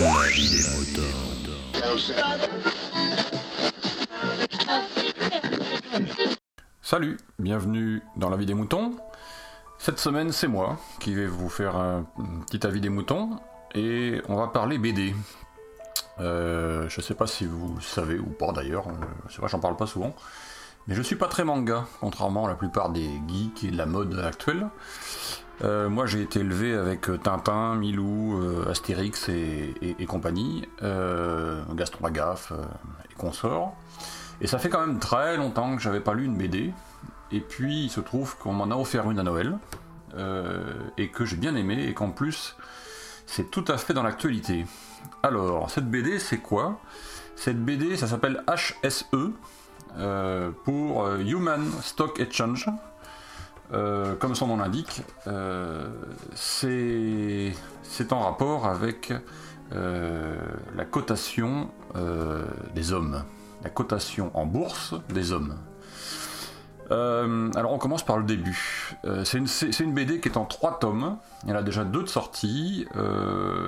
Des. Salut, bienvenue dans la vie des moutons. Cette semaine, c'est moi qui vais vous faire un petit avis des moutons et on va parler BD. Euh, je sais pas si vous savez ou pas d'ailleurs, euh, c'est vrai, j'en parle pas souvent. Mais je suis pas très manga, contrairement à la plupart des geeks et de la mode actuelle. Euh, moi j'ai été élevé avec Tintin, Milou, euh, Astérix et, compagnie, euh, Gaston Lagaffe euh, et consorts. Et ça fait quand même très longtemps que j'avais pas lu une BD. Et puis il se trouve qu'on m'en a offert une à Noël, euh, et que j'ai bien aimé, et qu'en plus c'est tout à fait dans l'actualité. Alors, cette BD c'est quoi? Cette BD ça s'appelle HSE, euh, pour euh, Human Stock Exchange. Euh, comme son nom l'indique, euh, c'est en rapport avec euh, la cotation des hommes, la cotation en bourse des hommes. Alors on commence par le début. C'est une, BD qui est en trois tomes. Il y en a déjà deux de sortie.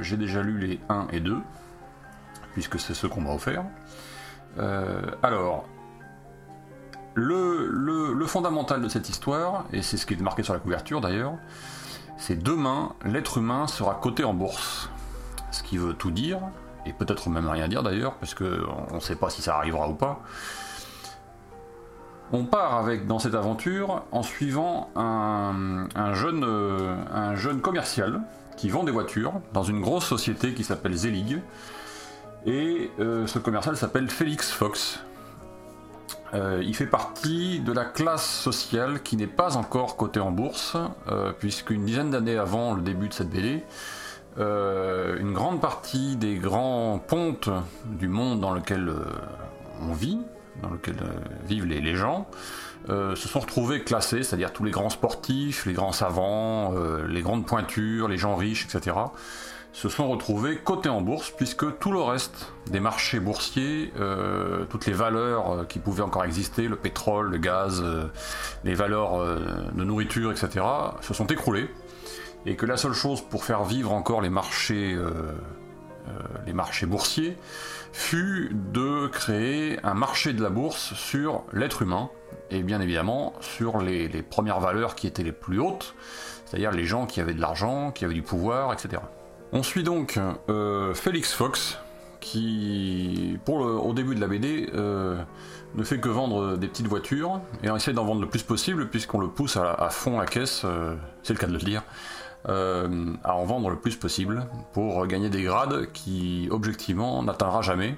J'ai déjà lu les 1 et 2, puisque c'est ceux qu'on m'a offert. Alors, le, fondamental de cette histoire, et c'est ce qui est marqué sur la couverture d'ailleurs, c'est demain, l'être humain sera coté en bourse. Ce qui veut tout dire, et peut-être même rien dire d'ailleurs, parce qu'on ne sait pas si ça arrivera ou pas. On part avec dans cette aventure en suivant un, euh, un jeune commercial qui vend des voitures dans une grosse société qui s'appelle Zelig. Et euh, ce commercial s'appelle Félix Fox. Euh, il fait partie de la classe sociale qui n'est pas encore cotée en bourse, euh, puisqu'une dizaine d'années avant le début de cette BD, euh, une grande partie des grands pontes du monde dans lequel euh, on vit, dans lequel vivent les, les gens, se sont retrouvés classés, c'est-à-dire tous les grands sportifs, les grands savants, les grandes pointures, les gens riches, etc., se sont retrouvés cotés en bourse, puisque tout le reste des marchés boursiers, euh, toutes les valeurs euh, qui pouvaient encore exister, le pétrole, le gaz, euh, les valeurs de nourriture, etc., se sont écroulées, et que la seule chose pour faire vivre encore les marchés, les marchés boursiers, fut de créer un marché de la bourse sur l'être humain, et bien évidemment sur les premières valeurs qui étaient les plus hautes, c'est-à-dire les gens qui avaient de l'argent, qui avaient du pouvoir, etc. On suit donc euh, Félix Fox, qui, pour au début de la BD, euh, ne fait que vendre des petites voitures, et on essaie d'en vendre le plus possible, puisqu'on le pousse à, fond la caisse, euh, c'est le cas de le dire, à en vendre le plus possible, pour gagner des grades qui, objectivement, n'atteindra jamais,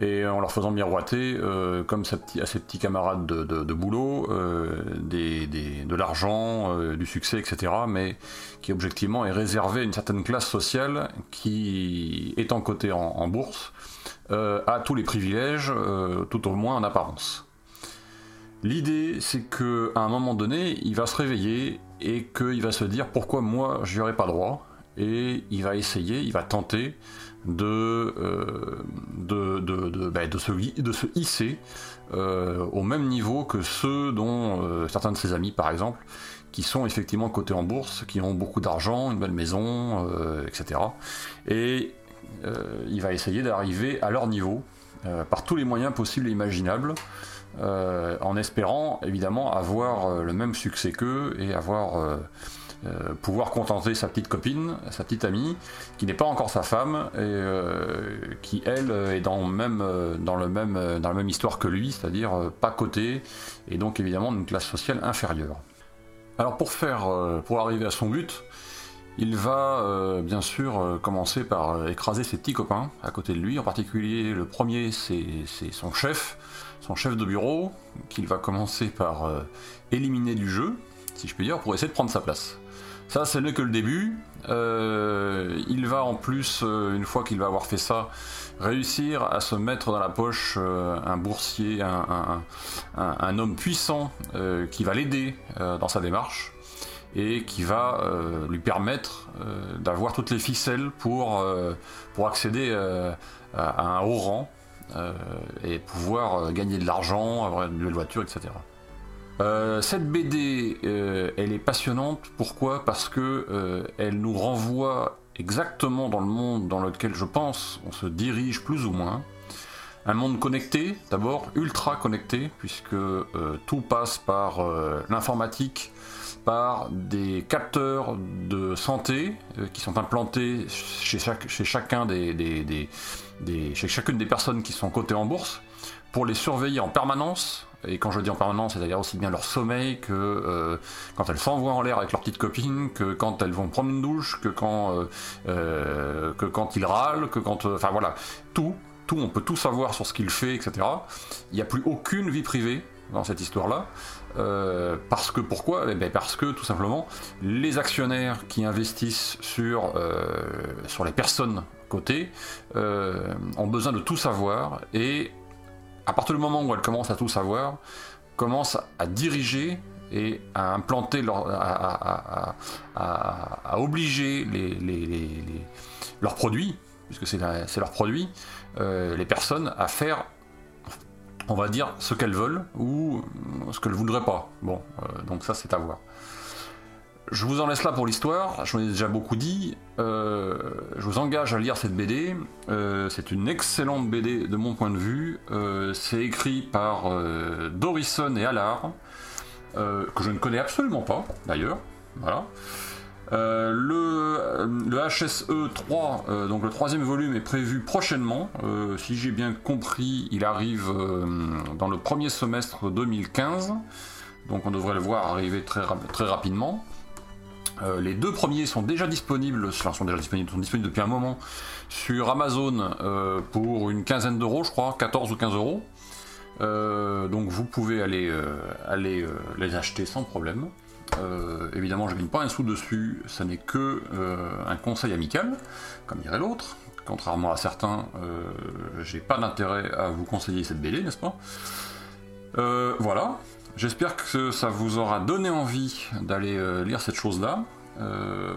et en leur faisant miroiter, euh, comme à ses petits camarades de, boulot, euh, de l'argent, euh, du succès, etc., mais qui objectivement est réservé à une certaine classe sociale qui, étant cotée en, en bourse, a tous les privilèges, tout au moins en apparence. L'idée, c'est que à un moment donné, il va se réveiller et qu'il va se dire pourquoi moi j'y aurais pas droit, et il va essayer, il va tenter de, euh, de, de, de, de se, de se hisser euh, au même niveau que ceux dont euh, certains de ses amis, par exemple, qui sont effectivement cotés en bourse, qui ont beaucoup d'argent, une belle maison, etc. Et il va essayer d'arriver à leur niveau par tous les moyens possibles et imaginables, en espérant évidemment avoir le même succès qu'eux et avoir euh, pouvoir contenter sa petite copine, sa petite amie, qui n'est pas encore sa femme, et euh, qui elle est dans, euh, le même, la même histoire que lui, c'est-à-dire pas cotée, et donc évidemment d'une classe sociale inférieure. Alors pour faire, pour arriver à son but, il va bien sûr commencer par écraser ses petits copains à côté de lui. En particulier, le premier, c'est son chef, son chef de bureau, qu'il va commencer par éliminer du jeu, si je puis dire, pour essayer de prendre sa place. Ça, ce n'est que le début. Euh, il va en plus, euh, une fois qu'il va avoir fait ça, réussir à se mettre dans la poche euh, un boursier, un, homme puissant qui va l'aider dans sa démarche et qui va lui permettre d'avoir toutes les ficelles pour, pour accéder à, un haut rang et pouvoir gagner de l'argent, avoir une nouvelle voiture, etc. Euh, cette BD, euh, elle est passionnante. Pourquoi? Parce que euh, elle nous renvoie exactement dans le monde dans lequel je pense on se dirige plus ou moins. Un monde connecté, d'abord ultra connecté, puisque euh, tout passe par l'informatique, par des capteurs de santé qui sont implantés chez, chacun des, chez chacune des personnes qui sont cotées en bourse pour les surveiller en permanence. Et quand je dis en permanence, c'est-à-dire aussi bien leur sommeil que euh, quand elles s'envoient en l'air avec leurs petites copines, que quand elles vont prendre une douche, que quand, euh, euh, que quand ils râlent, que quand... Enfin voilà, tout, tout, on peut tout savoir sur ce qu'il fait, etc. Il n'y a plus aucune vie privée dans cette histoire-là. Parce que pourquoi? Eh bien Parce que tout simplement, les actionnaires qui investissent sur, sur les personnes cotées ont besoin de tout savoir et à partir du moment où elles commencent à tout savoir, commencent à diriger et à implanter leur, à, obliger leurs produits, puisque c'est leurs produits, euh, les personnes à faire on va dire ce qu'elles veulent ou ce qu'elles voudraient pas. Bon, euh, donc ça c'est à voir. Je vous en laisse là pour l'histoire, je vous ai déjà beaucoup dit. Euh, je vous engage à lire cette BD. Euh, c'est une excellente BD de mon point de vue. c'est écrit par Dorison et Allard, que je ne connais absolument pas d'ailleurs. Voilà. Euh, le, HSE 3, euh, donc le troisième volume, est prévu prochainement. Euh, si j'ai bien compris, il arrive dans le premier semestre 2015. Donc on devrait le voir arriver très, très rapidement. Les deux premiers sont déjà disponibles, enfin sont déjà disponibles, depuis un moment sur Amazon pour une quinzaine d'euros, je crois, 14 ou 15 euros. donc vous pouvez aller, les acheter sans problème. Euh, évidemment, je ne gagne pas un sou dessus, ça n'est que euh, un conseil amical, comme dirait l'autre. Contrairement à certains, euh, j'ai pas d'intérêt à vous conseiller cette BD, n'est-ce pas? Voilà, j'espère que ça vous aura donné envie d'aller lire cette chose-là.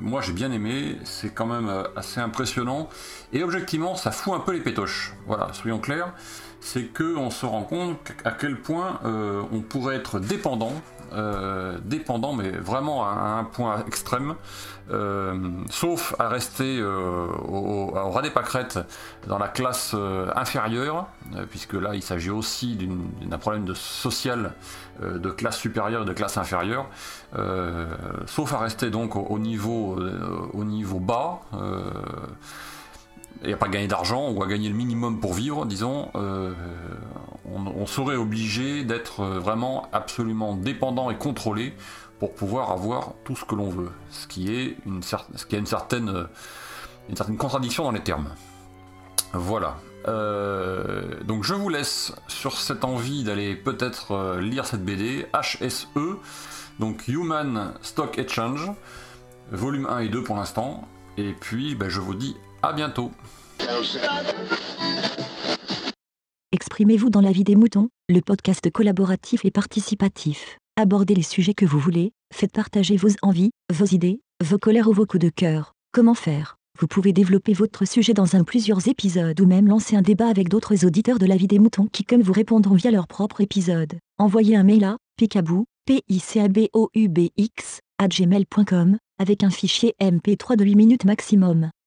moi j'ai bien aimé, c'est quand même assez impressionnant et objectivement ça fout un peu les pétoches. Voilà, soyons clairs, c'est que on se rend compte à quel point on pourrait être dépendant euh, dépendant, mais vraiment à, un point extrême, euh, sauf à rester euh, au, au, ras des pâquerettes dans la classe inférieure, puisque là il s'agit aussi d'un problème de social de classe supérieure et de classe inférieure, sauf à rester donc au, niveau, au niveau bas et à pas gagner d'argent ou à gagner le minimum pour vivre, disons, euh, on, serait obligé d'être vraiment absolument dépendant et contrôlé pour pouvoir avoir tout ce que l'on veut, ce qui est une, ce qui a une certaine, une certaine contradiction dans les termes. Voilà. Euh, donc je vous laisse sur cette envie d'aller peut-être euh, lire cette BD, HSE, donc Human Stock Exchange, volume 1 et 2 pour l'instant. Et puis ben, je vous dis à bientôt. Exprimez-vous dans la vie des moutons, le podcast collaboratif et participatif. Abordez les sujets que vous voulez, faites partager vos envies, vos idées, vos colères ou vos coups de cœur. Comment faire? Vous pouvez développer votre sujet dans un plusieurs épisodes ou même lancer un débat avec d'autres auditeurs de la vie des moutons qui comme vous répondront via leur propre épisode. Envoyez un mail à picabou, p i c a b o u b x à gmail.com avec un fichier MP3 de 8 minutes maximum.